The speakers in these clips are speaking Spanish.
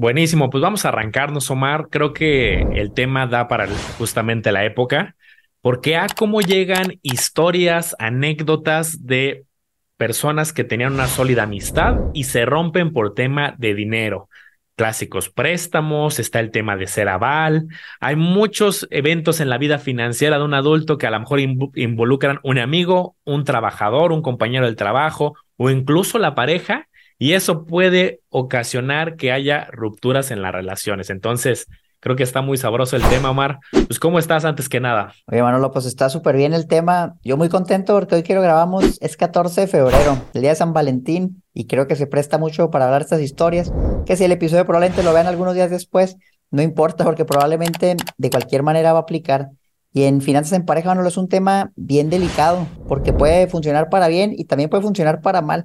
Buenísimo, pues vamos a arrancarnos, Omar. Creo que el tema da para justamente la época, porque a cómo llegan historias, anécdotas de personas que tenían una sólida amistad y se rompen por tema de dinero. Clásicos préstamos, está el tema de ser aval. Hay muchos eventos en la vida financiera de un adulto que a lo mejor involucran un amigo, un trabajador, un compañero del trabajo o incluso la pareja y eso puede ocasionar que haya rupturas en las relaciones. Entonces, creo que está muy sabroso el tema, Omar. Pues, ¿cómo estás antes que nada? Oye, Manolo, pues está súper bien el tema. Yo muy contento porque hoy quiero grabamos, es 14 de febrero, el día de San Valentín, y creo que se presta mucho para hablar estas historias. Que si el episodio probablemente lo vean algunos días después, no importa, porque probablemente de cualquier manera va a aplicar. Y en finanzas en pareja, Manolo, es un tema bien delicado, porque puede funcionar para bien y también puede funcionar para mal.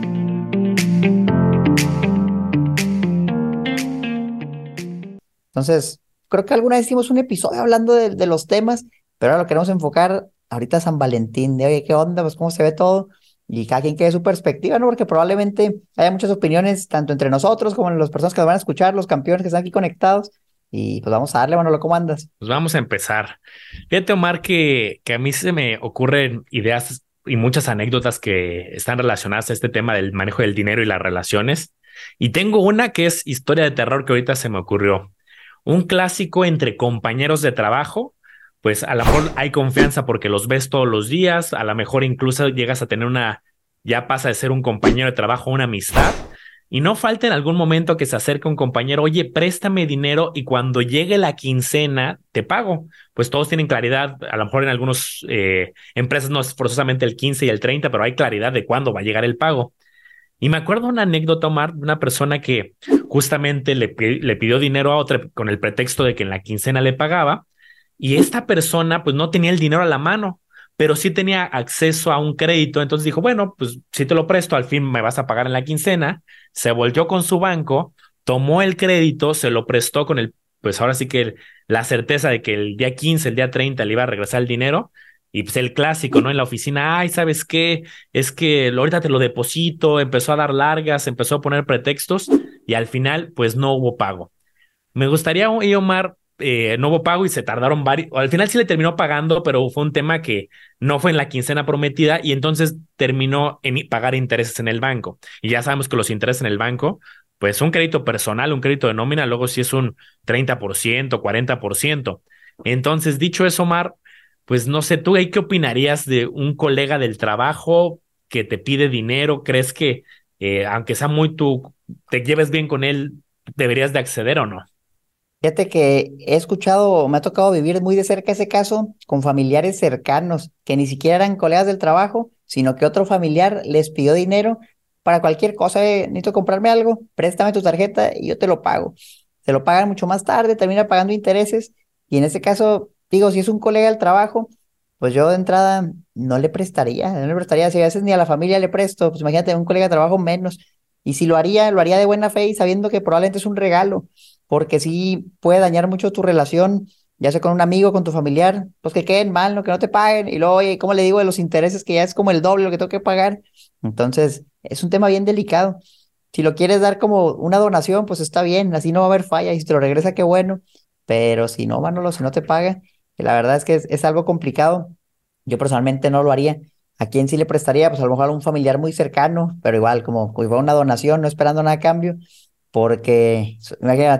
Entonces, creo que alguna vez hicimos un episodio hablando de, los temas, pero ahora lo queremos enfocar ahorita a San Valentín, de oye, ¿qué onda? Pues cómo se ve todo y cada quien quede su perspectiva, ¿no? Porque probablemente haya muchas opiniones, tanto entre nosotros como en las personas que nos van a escuchar, los campeones que están aquí conectados. Y pues vamos a darle, Manolo, ¿cómo andas? Pues vamos a empezar. Fíjate, Omar, que, que a mí se me ocurren ideas y muchas anécdotas que están relacionadas a este tema del manejo del dinero y las relaciones. Y tengo una que es historia de terror que ahorita se me ocurrió un clásico entre compañeros de trabajo, pues a lo mejor hay confianza porque los ves todos los días, a lo mejor incluso llegas a tener una, ya pasa de ser un compañero de trabajo, una amistad. Y no falta en algún momento que se acerque un compañero, oye, préstame dinero y cuando llegue la quincena te pago. Pues todos tienen claridad, a lo mejor en algunas eh, empresas no es forzosamente el 15 y el 30, pero hay claridad de cuándo va a llegar el pago. Y me acuerdo una anécdota, Omar, de una persona que justamente le, le, pidió dinero a otra con el pretexto de que en la quincena le pagaba. Y esta persona pues no tenía el dinero a la mano, pero sí tenía acceso a un crédito. Entonces dijo, bueno, pues si te lo presto, al fin me vas a pagar en la quincena. Se volvió con su banco, tomó el crédito, se lo prestó con el, pues ahora sí que la certeza de que el día 15, el día 30 le iba a regresar el dinero y pues el clásico, ¿no? En la oficina, ay, ¿sabes qué? Es que ahorita te lo deposito, empezó a dar largas, empezó a poner pretextos y al final, pues no hubo pago. Me gustaría, Omar, eh, no hubo pago y se tardaron varios, al final sí le terminó pagando, pero fue un tema que no fue en la quincena prometida y entonces terminó en pagar intereses en el banco. Y ya sabemos que los intereses en el banco, pues un crédito personal, un crédito de nómina, luego sí es un 30%, 40%. Entonces, dicho eso, Omar, pues no sé, ¿tú qué opinarías de un colega del trabajo que te pide dinero? ¿Crees que, eh, aunque sea muy tú, te lleves bien con él, deberías de acceder o no? Fíjate que he escuchado, me ha tocado vivir muy de cerca ese caso con familiares cercanos que ni siquiera eran colegas del trabajo, sino que otro familiar les pidió dinero para cualquier cosa. Eh, necesito comprarme algo, préstame tu tarjeta y yo te lo pago. Se lo pagan mucho más tarde, termina pagando intereses y en ese caso Digo, si es un colega del trabajo, pues yo de entrada no le prestaría, no le prestaría, si a veces ni a la familia le presto, pues imagínate, un colega de trabajo menos. Y si lo haría, lo haría de buena fe y sabiendo que probablemente es un regalo, porque sí puede dañar mucho tu relación, ya sea con un amigo, con tu familiar, pues que queden mal, ¿no? que no te paguen. Y luego, oye, ¿cómo le digo de los intereses que ya es como el doble lo que tengo que pagar? Entonces, es un tema bien delicado. Si lo quieres dar como una donación, pues está bien, así no va a haber falla. Y si te lo regresa, qué bueno. Pero si no, Manolo, si no te paga, la verdad es que es, algo complicado. Yo personalmente no lo haría. ¿A quién sí le prestaría? Pues a lo mejor a un familiar muy cercano, pero igual, como, como una donación, no esperando nada a cambio, porque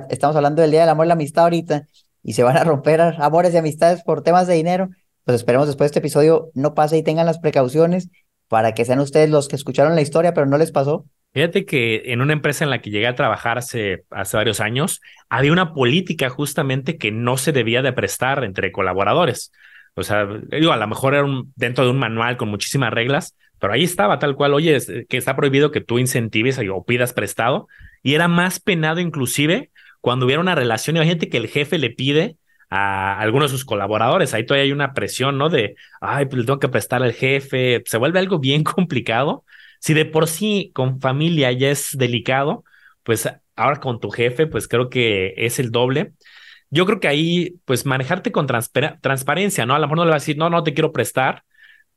estamos hablando del Día del Amor y la Amistad ahorita, y se van a romper amores y amistades por temas de dinero. Pues esperemos después de este episodio no pase y tengan las precauciones para que sean ustedes los que escucharon la historia, pero no les pasó. Fíjate que en una empresa en la que llegué a trabajar hace, hace varios años, había una política justamente que no se debía de prestar entre colaboradores. O sea, digo, a lo mejor era un, dentro de un manual con muchísimas reglas, pero ahí estaba tal cual, oye, que está prohibido que tú incentives o pidas prestado, y era más penado inclusive cuando hubiera una relación, imagínate que el jefe le pide a algunos de sus colaboradores, ahí todavía hay una presión, ¿no? De, ay, pues le tengo que prestar al jefe, se vuelve algo bien complicado. Si de por sí con familia ya es delicado, pues ahora con tu jefe, pues creo que es el doble. Yo creo que ahí, pues manejarte con transparencia, ¿no? A lo mejor no le vas a decir, no, no te quiero prestar,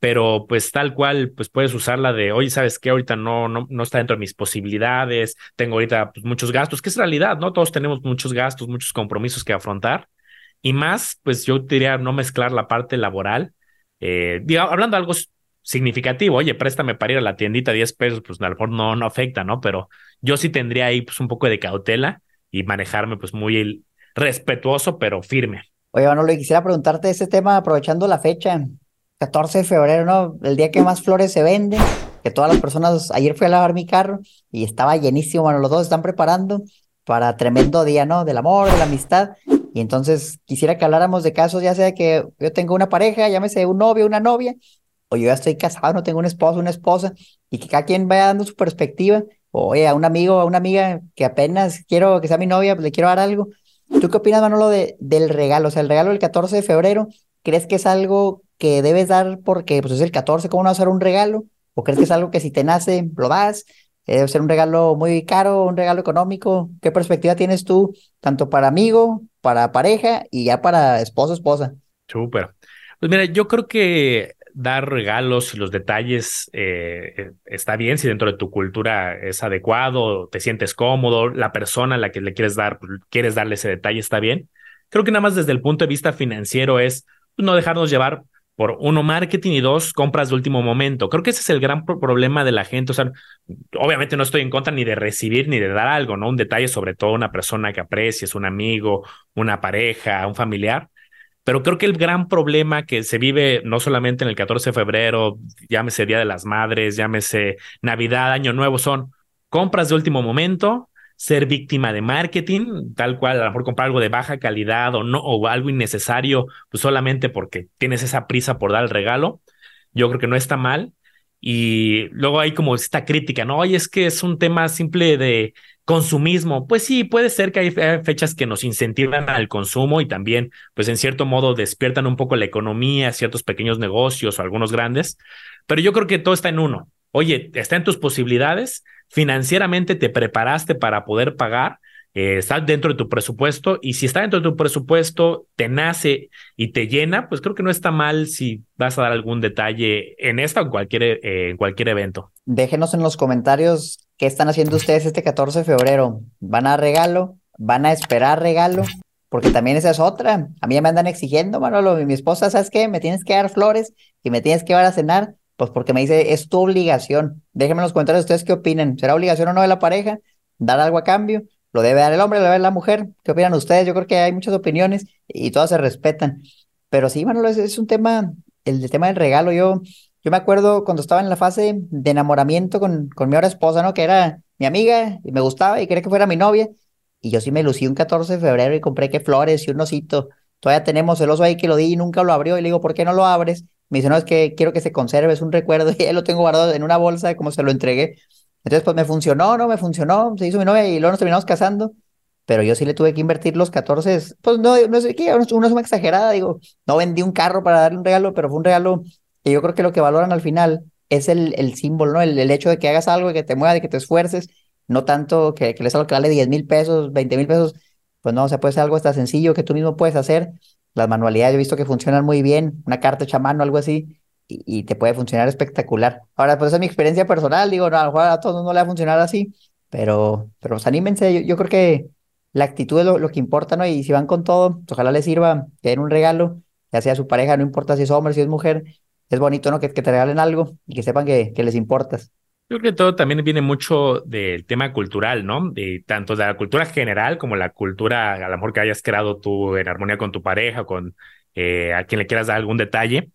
pero pues tal cual, pues puedes usarla de, oye, ¿sabes qué? Ahorita no, no, no está dentro de mis posibilidades, tengo ahorita pues, muchos gastos, que es realidad, ¿no? Todos tenemos muchos gastos, muchos compromisos que afrontar. Y más, pues yo diría no mezclar la parte laboral. Eh, hablando de algo significativo, oye, préstame para ir a la tiendita 10 pesos, pues a lo mejor no, no afecta, ¿no? Pero yo sí tendría ahí pues un poco de cautela y manejarme pues muy respetuoso, pero firme. Oye, bueno, le quisiera preguntarte ese tema aprovechando la fecha. 14 de febrero, ¿no? El día que más flores se venden, que todas las personas, ayer fui a lavar mi carro y estaba llenísimo, bueno, los dos están preparando para tremendo día, ¿no? Del amor, de la amistad. Y entonces quisiera que habláramos de casos, ya sea que yo tengo una pareja, llámese un novio, una novia, o yo ya estoy casado, no tengo un esposo, una esposa, y que cada quien vaya dando su perspectiva, o oye, a un amigo, a una amiga que apenas quiero que sea mi novia, pues le quiero dar algo. ¿Tú qué opinas, Manolo, de, del regalo? O sea, el regalo del 14 de febrero, ¿crees que es algo que debes dar porque pues, es el 14, ¿cómo no vas a dar un regalo? ¿O crees que es algo que si te nace, lo das? Eh, debe ser un regalo muy caro, un regalo económico. ¿Qué perspectiva tienes tú, tanto para amigo, para pareja y ya para esposo, esposa? Súper. Pues mira, yo creo que dar regalos y los detalles eh, eh, está bien si dentro de tu cultura es adecuado, te sientes cómodo, la persona a la que le quieres dar, quieres darle ese detalle está bien. Creo que nada más desde el punto de vista financiero es pues, no dejarnos llevar por uno, marketing y dos, compras de último momento. Creo que ese es el gran problema de la gente. O sea, obviamente no estoy en contra ni de recibir ni de dar algo, ¿no? Un detalle, sobre todo una persona que aprecies, un amigo, una pareja, un familiar. Pero creo que el gran problema que se vive no solamente en el 14 de febrero, llámese Día de las Madres, llámese Navidad, Año Nuevo, son compras de último momento, ser víctima de marketing, tal cual, a lo mejor comprar algo de baja calidad o no, o algo innecesario, pues solamente porque tienes esa prisa por dar el regalo. Yo creo que no está mal. Y luego hay como esta crítica, ¿no? Oye, es que es un tema simple de consumismo. Pues sí, puede ser que hay fechas que nos incentivan al consumo y también, pues en cierto modo, despiertan un poco la economía, ciertos pequeños negocios o algunos grandes. Pero yo creo que todo está en uno. Oye, está en tus posibilidades, financieramente te preparaste para poder pagar, eh, está dentro de tu presupuesto y si está dentro de tu presupuesto, te nace y te llena, pues creo que no está mal si vas a dar algún detalle en esta o en cualquier, eh, en cualquier evento. Déjenos en los comentarios qué están haciendo ustedes este 14 de febrero. ¿Van a regalo? ¿Van a esperar regalo? Porque también esa es otra. A mí me andan exigiendo, Manolo, mi esposa, ¿sabes qué? Me tienes que dar flores y me tienes que llevar a cenar. Pues porque me dice, es tu obligación. Déjenme en los comentarios ustedes qué opinan. ¿Será obligación o no de la pareja dar algo a cambio? ¿Lo debe dar el hombre, lo debe dar la mujer? ¿Qué opinan ustedes? Yo creo que hay muchas opiniones y todas se respetan. Pero sí, bueno, es, un tema, el, tema del regalo. Yo, yo me acuerdo cuando estaba en la fase de enamoramiento con, con mi ahora esposa, ¿no? Que era mi amiga y me gustaba y quería que fuera mi novia. Y yo sí me lucí un 14 de febrero y compré que flores y un osito. Todavía tenemos el oso ahí que lo di y nunca lo abrió. Y le digo, ¿por qué no lo abres? Me dice, no, es que quiero que se conserve, es un recuerdo y él lo tengo guardado en una bolsa de cómo se lo entregué. Entonces, pues me funcionó, ¿no? Me funcionó, se hizo mi novia y luego nos terminamos casando. Pero yo sí le tuve que invertir los 14, pues no, no sé qué, una suma exagerada, digo, no vendí un carro para darle un regalo, pero fue un regalo que yo creo que lo que valoran al final es el, el símbolo, ¿no? El, el hecho de que hagas algo, de que te mueva, de que te esfuerces, no tanto que, que les algo que vale 10 mil pesos, 20 mil pesos, pues no, o sea, puede ser algo hasta sencillo que tú mismo puedes hacer las manualidades he visto que funcionan muy bien, una carta hecha a mano, algo así, y, te puede funcionar espectacular. Ahora, pues esa es mi experiencia personal, digo, no, a lo mejor a todos no le va a funcionar así, pero, pero pues anímense, yo, creo que la actitud es lo, que importa, ¿no? Y si van con todo, pues, ojalá les sirva, que den un regalo, ya sea a su pareja, no importa si es hombre, si es mujer, es bonito, ¿no? Que, que te regalen algo y que sepan que, que les importas. Yo creo que todo también viene mucho del tema cultural, ¿no? De tanto de la cultura general como la cultura, a lo mejor que hayas creado tú en armonía con tu pareja, con eh, a quien le quieras dar algún detalle,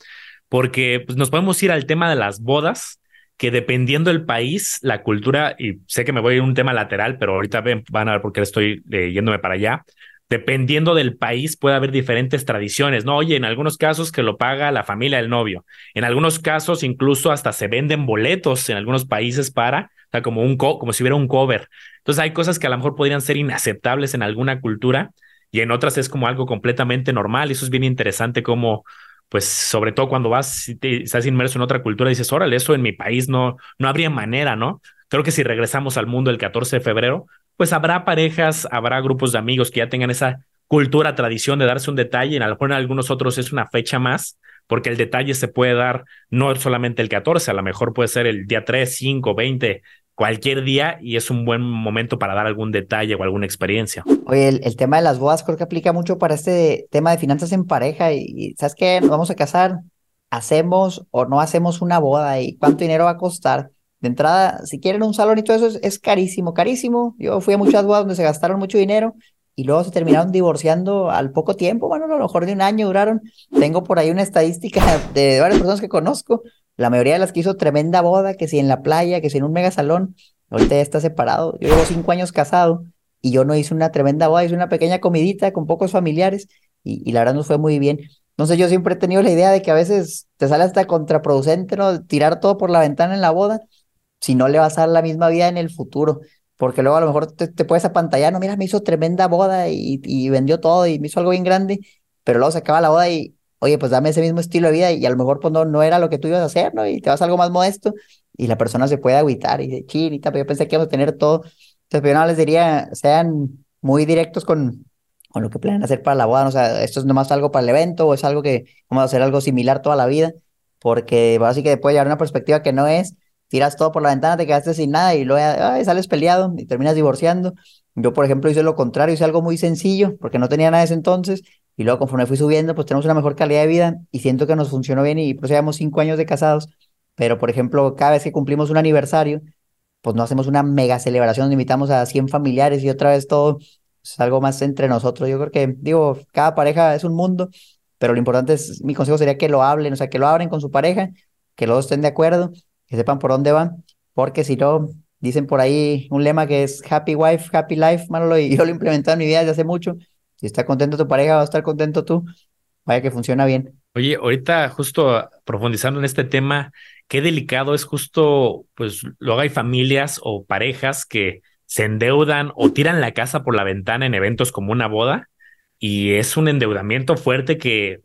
porque pues, nos podemos ir al tema de las bodas, que dependiendo del país, la cultura, y sé que me voy a ir un tema lateral, pero ahorita van a ver por qué estoy eh, yéndome para allá, dependiendo del país puede haber diferentes tradiciones, ¿no? Oye, en algunos casos que lo paga la familia del novio, en algunos casos incluso hasta se venden boletos en algunos países para como, un como si hubiera un cover. Entonces hay cosas que a lo mejor podrían ser inaceptables en alguna cultura y en otras es como algo completamente normal. Eso es bien interesante como, pues, sobre todo cuando vas, y estás inmerso en otra cultura, dices, órale, eso en mi país no, no habría manera, ¿no? Creo que si regresamos al mundo el 14 de febrero, pues habrá parejas, habrá grupos de amigos que ya tengan esa cultura, tradición de darse un detalle, en algunos otros es una fecha más, porque el detalle se puede dar no solamente el 14, a lo mejor puede ser el día 3, 5, 20, cualquier día y es un buen momento para dar algún detalle o alguna experiencia. Oye, el, tema de las bodas creo que aplica mucho para este tema de finanzas en pareja y, ¿sabes qué? Nos vamos a casar, hacemos o no hacemos una boda y cuánto dinero va a costar. De entrada, si quieren un salón y todo eso es, carísimo, carísimo. Yo fui a muchas bodas donde se gastaron mucho dinero y luego se terminaron divorciando al poco tiempo, bueno, a lo mejor de un año duraron. Tengo por ahí una estadística de varias personas que conozco, la mayoría de las que hizo tremenda boda, que si en la playa, que si en un mega salón, ahorita ya está separado. Yo llevo cinco años casado y yo no hice una tremenda boda, hice una pequeña comidita con pocos familiares y, y la verdad nos fue muy bien. Entonces yo siempre he tenido la idea de que a veces te sale hasta contraproducente, ¿no? Tirar todo por la ventana en la boda, si no le vas a dar la misma vida en el futuro porque luego a lo mejor te, puedes apantallar, no, mira, me hizo tremenda boda y, vendió todo y me hizo algo bien grande, pero luego se acaba la boda y, oye, pues dame ese mismo estilo de vida y a lo mejor pues no, no era lo que tú ibas a hacer, ¿no? Y te vas a algo más modesto y la persona se puede agüitar y dice, chinita, pero yo pensé que íbamos a tener todo. Entonces, yo no les diría, sean muy directos con, con lo que planean hacer para la boda, ¿no? o sea, esto es nomás algo para el evento o es algo que vamos a hacer algo similar toda la vida, porque básicamente puede llevar una perspectiva que no es, tiras todo por la ventana, te quedaste sin nada y luego sales peleado y terminas divorciando. Yo, por ejemplo, hice lo contrario, hice algo muy sencillo porque no tenía nada ese entonces y luego conforme fui subiendo, pues tenemos una mejor calidad de vida y siento que nos funcionó bien y pues llevamos cinco años de casados, pero por ejemplo, cada vez que cumplimos un aniversario, pues no hacemos una mega celebración invitamos a 100 familiares y otra vez todo es algo más entre nosotros. Yo creo que, digo, cada pareja es un mundo, pero lo importante es, mi consejo sería que lo hablen, o sea, que lo abren con su pareja, que los dos estén de acuerdo que sepan por dónde van, porque si no, dicen por ahí un lema que es Happy Wife, Happy Life, Manolo, y yo lo he implementado en mi vida desde hace mucho. Si está contento tu pareja, va a estar contento tú. Vaya que funciona bien. Oye, ahorita justo profundizando en este tema, qué delicado es justo, pues luego hay familias o parejas que se endeudan o tiran la casa por la ventana en eventos como una boda y es un endeudamiento fuerte que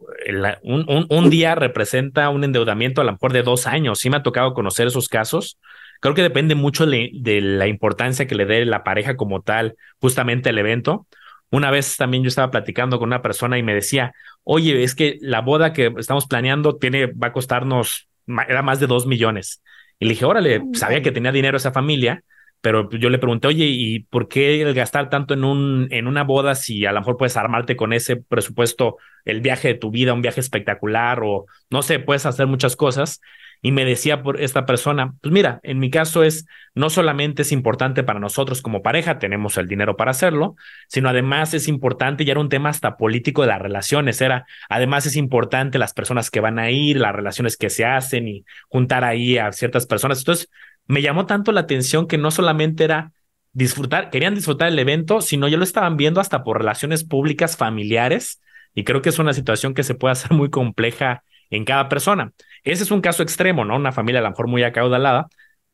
un, un, un, día representa un endeudamiento a lo mejor de dos años. Sí me ha tocado conocer esos casos. Creo que depende mucho de, de la importancia que le dé la pareja como tal, justamente el evento. Una vez también yo estaba platicando con una persona y me decía, oye, es que la boda que estamos planeando tiene, va a costarnos, era más de dos millones. Y le dije, órale, sabía que tenía dinero esa familia, pero yo le pregunté, oye, ¿y por qué gastar tanto en, un, en una boda si a lo mejor puedes armarte con ese presupuesto el viaje de tu vida, un viaje espectacular o no sé, puedes hacer muchas cosas? Y me decía por esta persona, pues mira, en mi caso es, no solamente es importante para nosotros como pareja, tenemos el dinero para hacerlo, sino además es importante, ya era un tema hasta político de las relaciones, era, además es importante las personas que van a ir, las relaciones que se hacen y juntar ahí a ciertas personas. Entonces, me llamó tanto la atención que no solamente era disfrutar, querían disfrutar el evento, sino ya lo estaban viendo hasta por relaciones públicas familiares y creo que es una situación que se puede hacer muy compleja en cada persona. Ese es un caso extremo, ¿no? Una familia a lo mejor muy acaudalada,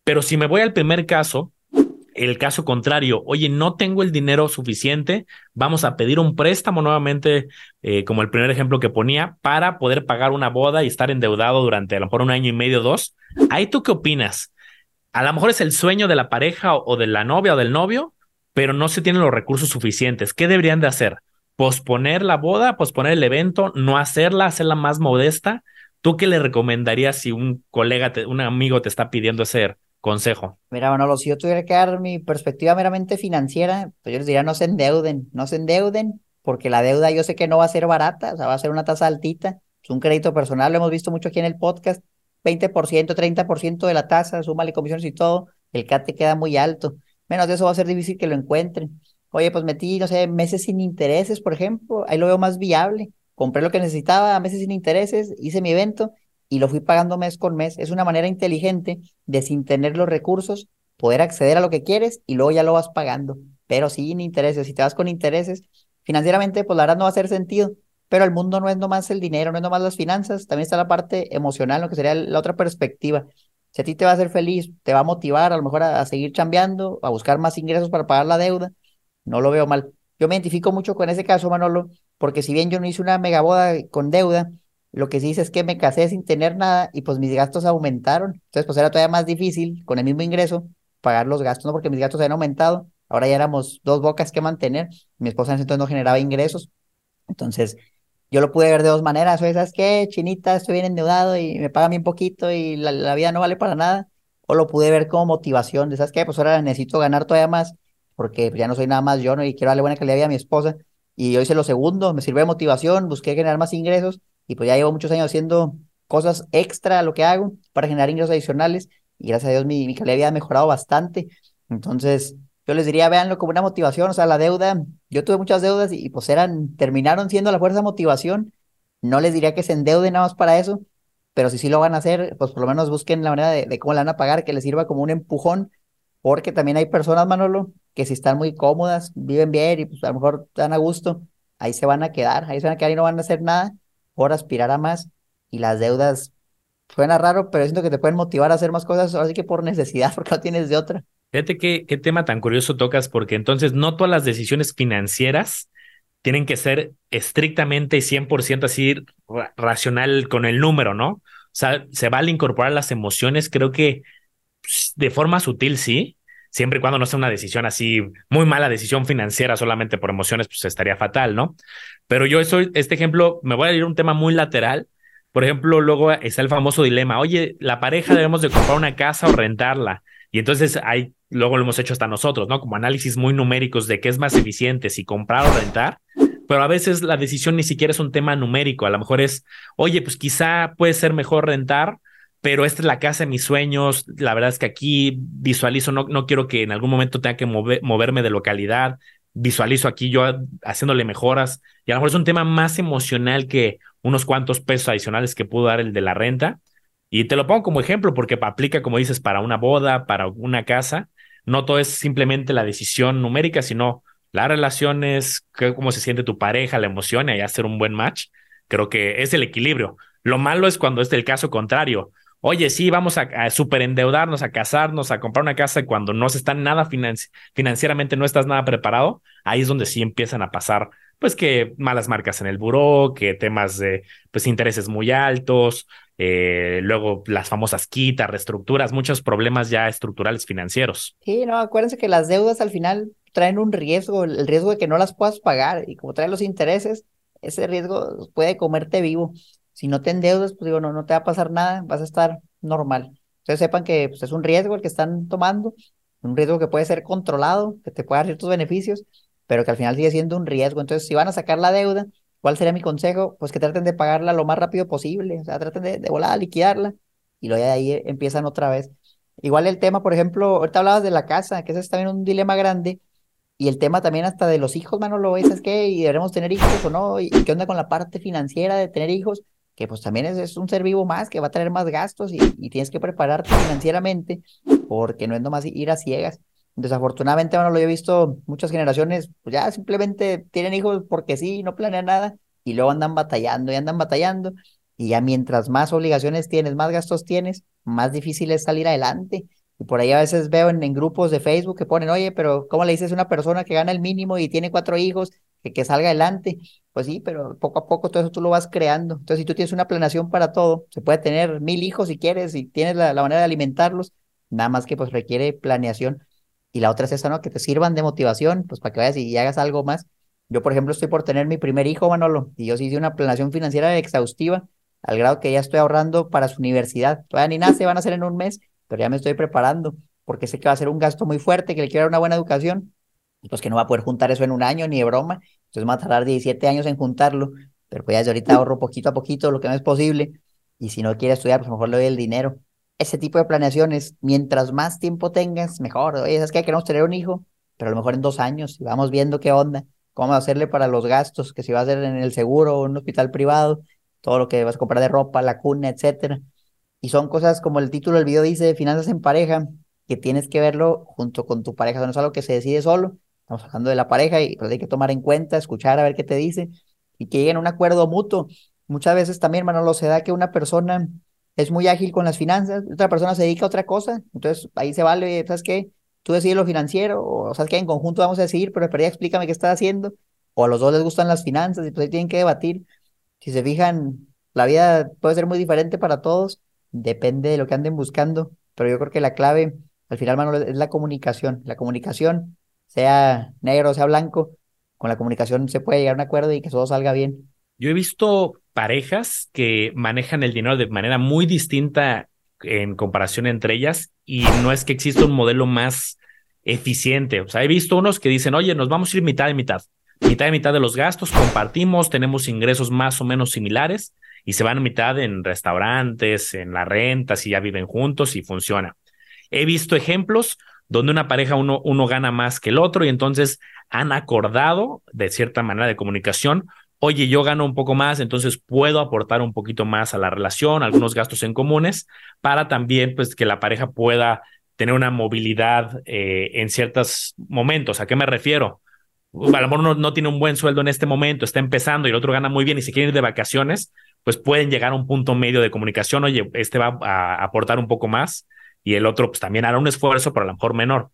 pero si me voy al primer caso, el caso contrario, oye, no tengo el dinero suficiente, vamos a pedir un préstamo nuevamente, eh, como el primer ejemplo que ponía, para poder pagar una boda y estar endeudado durante a lo mejor un año y medio, dos. ¿Ahí tú qué opinas? A lo mejor es el sueño de la pareja o, de la novia o del novio, pero no se tienen los recursos suficientes. ¿Qué deberían de hacer? Posponer la boda, posponer el evento, no hacerla, hacerla más modesta. ¿Tú qué le recomendarías si un colega, un amigo te está pidiendo ese consejo? Mira, Manolo, si yo tuviera que dar mi perspectiva meramente financiera, pues yo les diría no se endeuden, no se endeuden, porque la deuda yo sé que no va a ser barata, o sea, va a ser una tasa altita. Es un crédito personal, lo hemos visto mucho aquí en el podcast 20%, 30% de la tasa, súmale comisiones y todo, el CAT te queda muy alto. Menos de eso va a ser difícil que lo encuentren. Oye, pues metí, no sé, meses sin intereses, por ejemplo, ahí lo veo más viable. Compré lo que necesitaba meses sin intereses, hice mi evento y lo fui pagando mes con mes. Es una manera inteligente de sin tener los recursos poder acceder a lo que quieres y luego ya lo vas pagando, pero sin intereses. Si te vas con intereses, financieramente, pues la verdad no va a hacer sentido pero el mundo no es nomás el dinero, no es nomás las finanzas, también está la parte emocional, lo que sería la otra perspectiva. Si a ti te va a hacer feliz, te va a motivar a lo mejor a, seguir chambeando, a buscar más ingresos para pagar la deuda, no lo veo mal. Yo me identifico mucho con ese caso, Manolo, porque si bien yo no hice una megaboda con deuda, lo que sí hice es que me casé sin tener nada y pues mis gastos aumentaron. Entonces, pues era todavía más difícil con el mismo ingreso pagar los gastos, ¿no? Porque mis gastos habían aumentado. Ahora ya éramos dos bocas que mantener. Mi esposa en ese entonces no generaba ingresos. Entonces, yo lo pude ver de dos maneras. Oye, ¿sabes qué? Chinita, estoy bien endeudado y me pagan bien poquito y la, la vida no vale para nada. O lo pude ver como motivación. De, ¿Sabes qué? Pues ahora necesito ganar todavía más porque ya no soy nada más yo, ¿no? Y quiero darle buena calidad de vida a mi esposa. Y yo hice lo segundo, me sirvió de motivación, busqué generar más ingresos y pues ya llevo muchos años haciendo cosas extra a lo que hago para generar ingresos adicionales y gracias a Dios mi, mi calidad de vida ha mejorado bastante. Entonces, yo les diría, véanlo como una motivación, o sea, la deuda, yo tuve muchas deudas y, pues eran, terminaron siendo la fuerza motivación. No les diría que se endeuden nada más para eso, pero si sí lo van a hacer, pues por lo menos busquen la manera de, de cómo la van a pagar, que les sirva como un empujón, porque también hay personas, Manolo, que si están muy cómodas, viven bien y pues a lo mejor están a gusto, ahí se van a quedar, ahí se van a quedar y no van a hacer nada por aspirar a más y las deudas suena raro, pero siento que te pueden motivar a hacer más cosas, así que por necesidad, porque no tienes de otra. Fíjate qué, qué tema tan curioso tocas, porque entonces no todas las decisiones financieras tienen que ser estrictamente y 100% así ra racional con el número, ¿no? O sea, se vale incorporar las emociones, creo que pues, de forma sutil, sí, siempre y cuando no sea una decisión así, muy mala decisión financiera solamente por emociones, pues estaría fatal, ¿no? Pero yo soy, este ejemplo, me voy a ir a un tema muy lateral. Por ejemplo, luego está el famoso dilema, oye, la pareja debemos de comprar una casa o rentarla. Y entonces hay, luego lo hemos hecho hasta nosotros, ¿no? Como análisis muy numéricos de qué es más eficiente, si comprar o rentar. Pero a veces la decisión ni siquiera es un tema numérico. A lo mejor es, oye, pues quizá puede ser mejor rentar, pero esta es la casa de mis sueños. La verdad es que aquí visualizo, no, no quiero que en algún momento tenga que mover, moverme de localidad. Visualizo aquí yo haciéndole mejoras. Y a lo mejor es un tema más emocional que unos cuantos pesos adicionales que pudo dar el de la renta. Y te lo pongo como ejemplo porque aplica, como dices, para una boda, para una casa. No todo es simplemente la decisión numérica, sino las relaciones, cómo se siente tu pareja, la emoción y hacer un buen match. Creo que es el equilibrio. Lo malo es cuando es el caso contrario oye, sí, vamos a, a superendeudarnos, a casarnos, a comprar una casa cuando no se está nada financi financieramente, no estás nada preparado, ahí es donde sí empiezan a pasar, pues que malas marcas en el buró, que temas de, pues intereses muy altos, eh, luego las famosas quitas, reestructuras, muchos problemas ya estructurales financieros. Sí, no, acuérdense que las deudas al final traen un riesgo, el riesgo de que no las puedas pagar y como traen los intereses, ese riesgo puede comerte vivo si no te endeudas, pues digo, no, no te va a pasar nada, vas a estar normal. Ustedes sepan que pues, es un riesgo el que están tomando, un riesgo que puede ser controlado, que te puede dar ciertos beneficios, pero que al final sigue siendo un riesgo. Entonces, si van a sacar la deuda, ¿cuál sería mi consejo? Pues que traten de pagarla lo más rápido posible, o sea, traten de, de volar, liquidarla, y luego de ahí empiezan otra vez. Igual el tema, por ejemplo, ahorita hablabas de la casa, que ese es también un dilema grande, y el tema también hasta de los hijos, Manolo, ¿es que ¿Y deberemos tener hijos o no? ¿Y qué onda con la parte financiera de tener hijos? que pues también es, es, un ser vivo más que va a tener más gastos y, y, tienes que prepararte financieramente porque no es nomás ir a ciegas. Desafortunadamente, bueno, lo he visto muchas generaciones, pues ya simplemente tienen hijos porque sí, no planean nada y luego andan batallando y andan batallando y ya mientras más obligaciones tienes, más gastos tienes, más difícil es salir adelante. Y por ahí a veces veo en, en grupos de Facebook que ponen, oye, pero ¿cómo le dices a una persona que gana el mínimo y tiene cuatro hijos que, que salga adelante? Pues sí, pero poco a poco todo eso tú lo vas creando. Entonces, si tú tienes una planeación para todo, se puede tener mil hijos si quieres y tienes la, la, manera de alimentarlos, nada más que pues requiere planeación. Y la otra es esa, ¿no? Que te sirvan de motivación, pues para que vayas y hagas algo más. Yo, por ejemplo, estoy por tener mi primer hijo, Manolo, y yo sí hice una planeación financiera exhaustiva, al grado que ya estoy ahorrando para su universidad. Todavía ni nace, van a ser en un mes, pero ya me estoy preparando, porque sé que va a ser un gasto muy fuerte, que le quiero dar una buena educación, y pues que no va a poder juntar eso en un año, ni de broma, entonces va a tardar 17 años en juntarlo, pero pues ya desde ahorita ahorro poquito a poquito lo que no es posible. Y si no quiere estudiar, pues mejor le doy el dinero. Ese tipo de planeaciones, mientras más tiempo tengas, mejor. Oye, ¿sabes que Queremos tener un hijo, pero a lo mejor en dos años y vamos viendo qué onda, cómo hacerle para los gastos, que si va a ser en el seguro o en un hospital privado, todo lo que vas a comprar de ropa, la cuna, etcétera. Y son cosas como el título del video dice, finanzas en pareja, que tienes que verlo junto con tu pareja. no es algo que se decide solo, Estamos hablando de la pareja y pues hay que tomar en cuenta, escuchar a ver qué te dice y que lleguen a un acuerdo mutuo. Muchas veces también, Manolo, se da que una persona es muy ágil con las finanzas, otra persona se dedica a otra cosa, entonces ahí se vale, ¿sabes qué? Tú decides lo financiero, o sabes que en conjunto vamos a decidir, pero ya explícame qué estás haciendo, o a los dos les gustan las finanzas y pues ahí tienen que debatir. Si se fijan, la vida puede ser muy diferente para todos, depende de lo que anden buscando, pero yo creo que la clave al final, Manuel, es la comunicación. La comunicación, sea negro, sea blanco, con la comunicación se puede llegar a un acuerdo y que todo salga bien. Yo he visto parejas que manejan el dinero de manera muy distinta en comparación entre ellas y no es que exista un modelo más eficiente. O sea, he visto unos que dicen, oye, nos vamos a ir mitad y mitad. Mitad y mitad de los gastos, compartimos, tenemos ingresos más o menos similares y se van a mitad en restaurantes, en la renta, si ya viven juntos y funciona. He visto ejemplos donde una pareja uno, uno gana más que el otro y entonces han acordado de cierta manera de comunicación, oye, yo gano un poco más, entonces puedo aportar un poquito más a la relación, algunos gastos en comunes, para también pues que la pareja pueda tener una movilidad eh, en ciertos momentos. ¿A qué me refiero? A lo mejor no, tiene un buen sueldo en este momento, está empezando y el otro gana muy bien y se quiere ir de vacaciones, pues pueden llegar a un punto medio de comunicación, oye, este va a aportar un poco más y el otro pues también hará un esfuerzo, pero a lo mejor menor.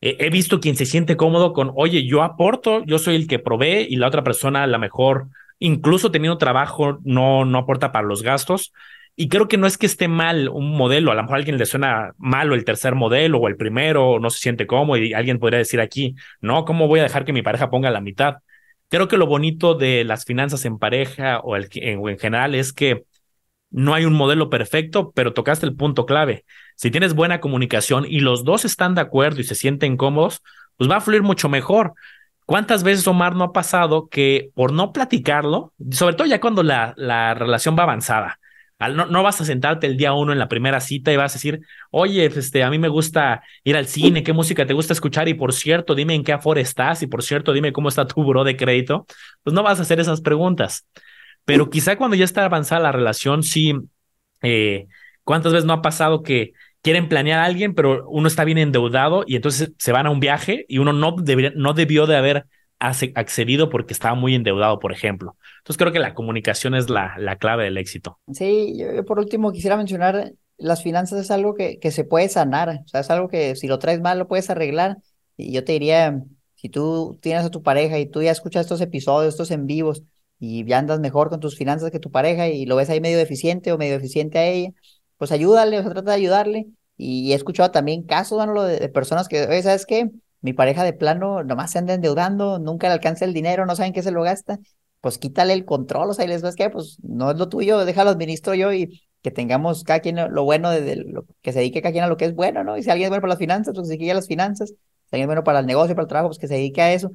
He visto quien se siente cómodo con, oye, yo aporto, yo soy el que provee y la otra persona a mejor, incluso teniendo trabajo, no, no aporta para los gastos. Y creo que no es que esté mal un modelo, a lo mejor a alguien le suena malo el tercer modelo o el primero, no se siente cómodo y alguien podría decir aquí, no, ¿cómo voy a dejar que mi pareja ponga la mitad? Creo que lo bonito de las finanzas en pareja o, el, o en general es que no hay un modelo perfecto, pero tocaste el punto clave. Si tienes buena comunicación y los dos están de acuerdo y se sienten cómodos, pues va a fluir mucho mejor. ¿Cuántas veces, Omar, no ha pasado que por no platicarlo, sobre todo ya cuando la, la relación va avanzada, no, no, vas a sentarte el día uno en la primera cita y vas a decir, oye, este, a mí me gusta ir al cine, qué música te gusta escuchar y por cierto, dime en qué aforo estás y por cierto, dime cómo está tu buro de crédito. Pues no vas a hacer esas preguntas. Pero quizá cuando ya está avanzada la relación, sí, eh, ¿cuántas veces no ha pasado que quieren planear a alguien, pero uno está bien endeudado y entonces se van a un viaje y uno no, debería, no debió de haber accedido porque estaba muy endeudado, por ejemplo. Entonces creo que la comunicación es la, la clave del éxito. Sí, yo, por último quisiera mencionar, las finanzas es algo que, que se puede sanar, o sea, es algo que si lo traes mal lo puedes arreglar. Y yo te diría, si tú tienes a tu pareja y tú ya escuchas estos episodios, estos en vivos, y ya andas mejor con tus finanzas que tu pareja y lo ves ahí medio deficiente o medio deficiente a ella, pues ayúdale, o sea, trata de ayudarle. Y he escuchado también casos, de, de personas que, oye, ¿sabes qué? Mi pareja de plano nomás se anda endeudando, nunca le alcanza el dinero, no saben qué se lo gasta. Pues quítale el control, o sea, y les ves que, pues no es lo tuyo, déjalo administro yo y que tengamos cada quien lo bueno de, lo que se dedique cada quien a lo que es bueno, ¿no? Y si alguien es bueno para las finanzas, pues que se dedique a las finanzas. Si alguien es bueno para el negocio, para el trabajo, pues que se dedique a eso.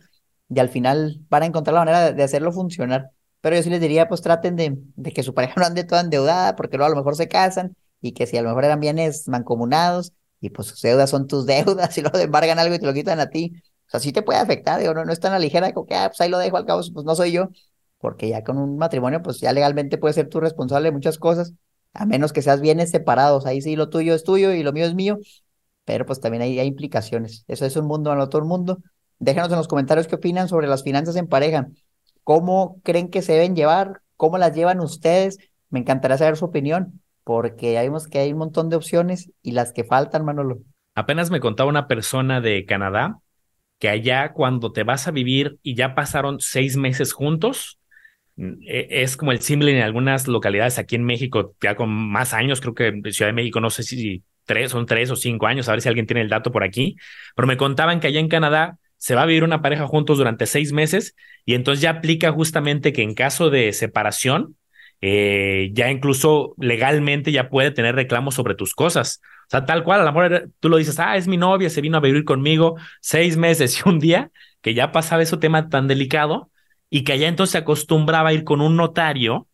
Y al final van a encontrar la manera de hacerlo funcionar. Pero yo sí les diría, pues traten de, de que su pareja no ande toda endeudada, porque luego a lo mejor se casan y que si a lo mejor eran bienes mancomunados y pues sus deudas son tus deudas y luego embargan algo y te lo quitan a ti, o sea, sí te puede afectar, digo, no, no es tan ligera como que, ah, pues ahí lo dejo al cabo, pues no soy yo, porque ya con un matrimonio, pues ya legalmente puedes ser tú responsable de muchas cosas, a menos que seas bienes separados, ahí sí lo tuyo es tuyo y lo mío es mío, pero pues también hay, hay implicaciones, eso es un mundo a otro mundo. Déjanos en los comentarios qué opinan sobre las finanzas en pareja. ¿Cómo creen que se deben llevar? ¿Cómo las llevan ustedes? Me encantaría saber su opinión, porque ya vimos que hay un montón de opciones y las que faltan, Manolo. Apenas me contaba una persona de Canadá que allá cuando te vas a vivir y ya pasaron seis meses juntos, mm, e, es como el símbolo en algunas localidades aquí en México, ya con más años, creo que en Ciudad de México, no sé si tres, son tres o cinco años, a ver si alguien tiene el dato por aquí, pero me contaban que allá en Canadá se va a vivir una pareja juntos durante seis meses y entonces ya aplica justamente que en caso de separación, eh, ya incluso legalmente ya puede tener reclamos sobre tus cosas. O sea, tal cual, a lo mejor tú lo dices, ah, es mi novia, se vino a vivir conmigo seis meses y un día, que ya pasaba ese tema tan delicado y que allá entonces se acostumbraba a ir con un notario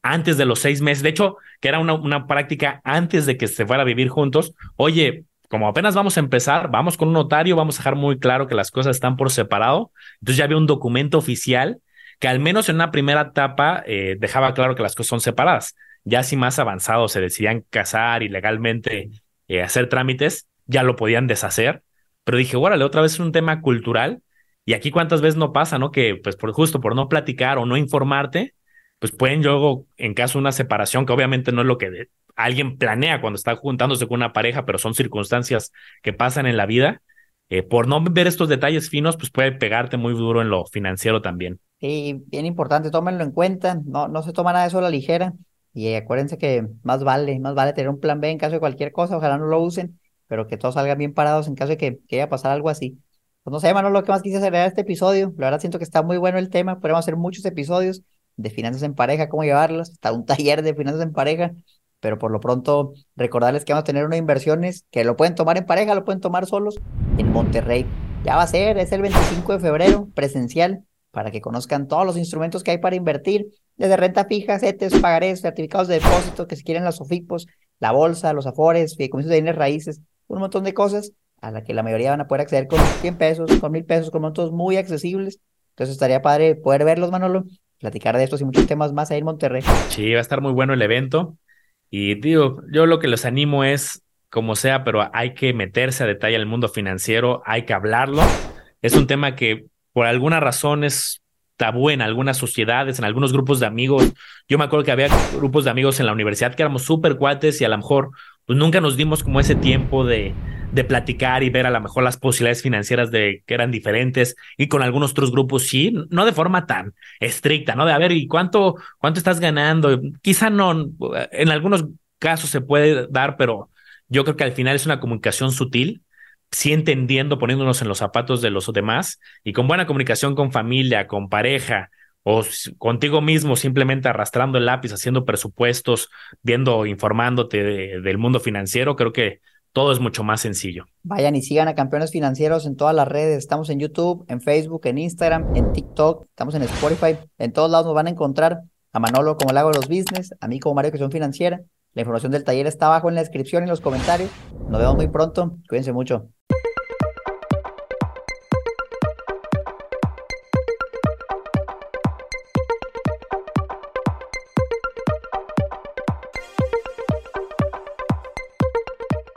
antes de los seis meses. De hecho, que era una, una práctica antes de que se fuera a vivir juntos. Oye, como apenas vamos a empezar, vamos con un notario, vamos a dejar muy claro que las cosas están por separado. Entonces ya había un documento oficial que al menos en una primera etapa eh, dejaba claro que las cosas son separadas. Ya si más avanzados se decidían casar y legalmente eh, hacer trámites, ya lo podían deshacer. Pero dije, órale, otra vez es un tema cultural. Y aquí cuántas veces no pasa, ¿no? Que pues por justo por no platicar o no informarte, pues pueden luego, en caso de una separación, que obviamente no es lo que alguien planea cuando está juntándose con una pareja, pero son circunstancias que pasan en la vida, eh, por no ver estos detalles finos, pues puede pegarte muy duro en lo financiero también. Sí, bien importante, tómenlo en cuenta, no, no se toma nada de eso a la ligera y acuérdense que más vale, más vale tener un plan B en caso de cualquier cosa, ojalá no lo usen, pero que todos salgan bien parados en caso de que, que vaya a pasar algo así. Pues no sé, Manolo, lo que más quise hacer era este episodio, la verdad siento que está muy bueno el tema, podemos hacer muchos episodios de finanzas en pareja, cómo llevarlas, hasta un taller de finanzas en pareja, pero por lo pronto recordarles que vamos a tener unas inversiones que lo pueden tomar en pareja, lo pueden tomar solos en Monterrey. Ya va a ser, es el 25 de febrero, presencial, para que conozcan todos los instrumentos que hay para invertir, desde renta fija, CETES, pagarés, certificados de depósito, que si quieren las OFIPOS, la bolsa, los afores, fideicomisos de bienes raíces, un montón de cosas a la que la mayoría van a poder acceder con 100 pesos, con 1000 pesos, con montos muy accesibles. Entonces estaría padre poder verlos, Manolo, platicar de estos y muchos temas más ahí en Monterrey. Sí, va a estar muy bueno el evento. Y digo, yo lo que los animo es, como sea, pero hay que meterse a detalle al mundo financiero, hay que hablarlo. Es un tema que por alguna razón es tabú en algunas sociedades, en algunos grupos de amigos. Yo me acuerdo que había grupos de amigos en la universidad que éramos súper cuates y a lo mejor pues nunca nos dimos como ese tiempo de, de platicar y ver a lo mejor las posibilidades financieras de que eran diferentes y con algunos otros grupos sí, no de forma tan estricta, ¿no? De a ver, ¿y cuánto, cuánto estás ganando? Quizá no, en algunos casos se puede dar, pero yo creo que al final es una comunicación sutil, sí entendiendo, poniéndonos en los zapatos de los demás y con buena comunicación con familia, con pareja, o contigo mismo simplemente arrastrando el lápiz, haciendo presupuestos, viendo, informándote del mundo financiero, creo que todo es mucho más sencillo. Vayan y sigan a Campeones Financieros en todas las redes. Estamos en YouTube, en Facebook, en Instagram, en TikTok, estamos en Spotify. En todos lados nos van a encontrar a Manolo como el hago de los business, a mí como Mario Cuestión Financiera. La información del taller está abajo en la descripción y en los comentarios. Nos vemos muy pronto. Cuídense mucho.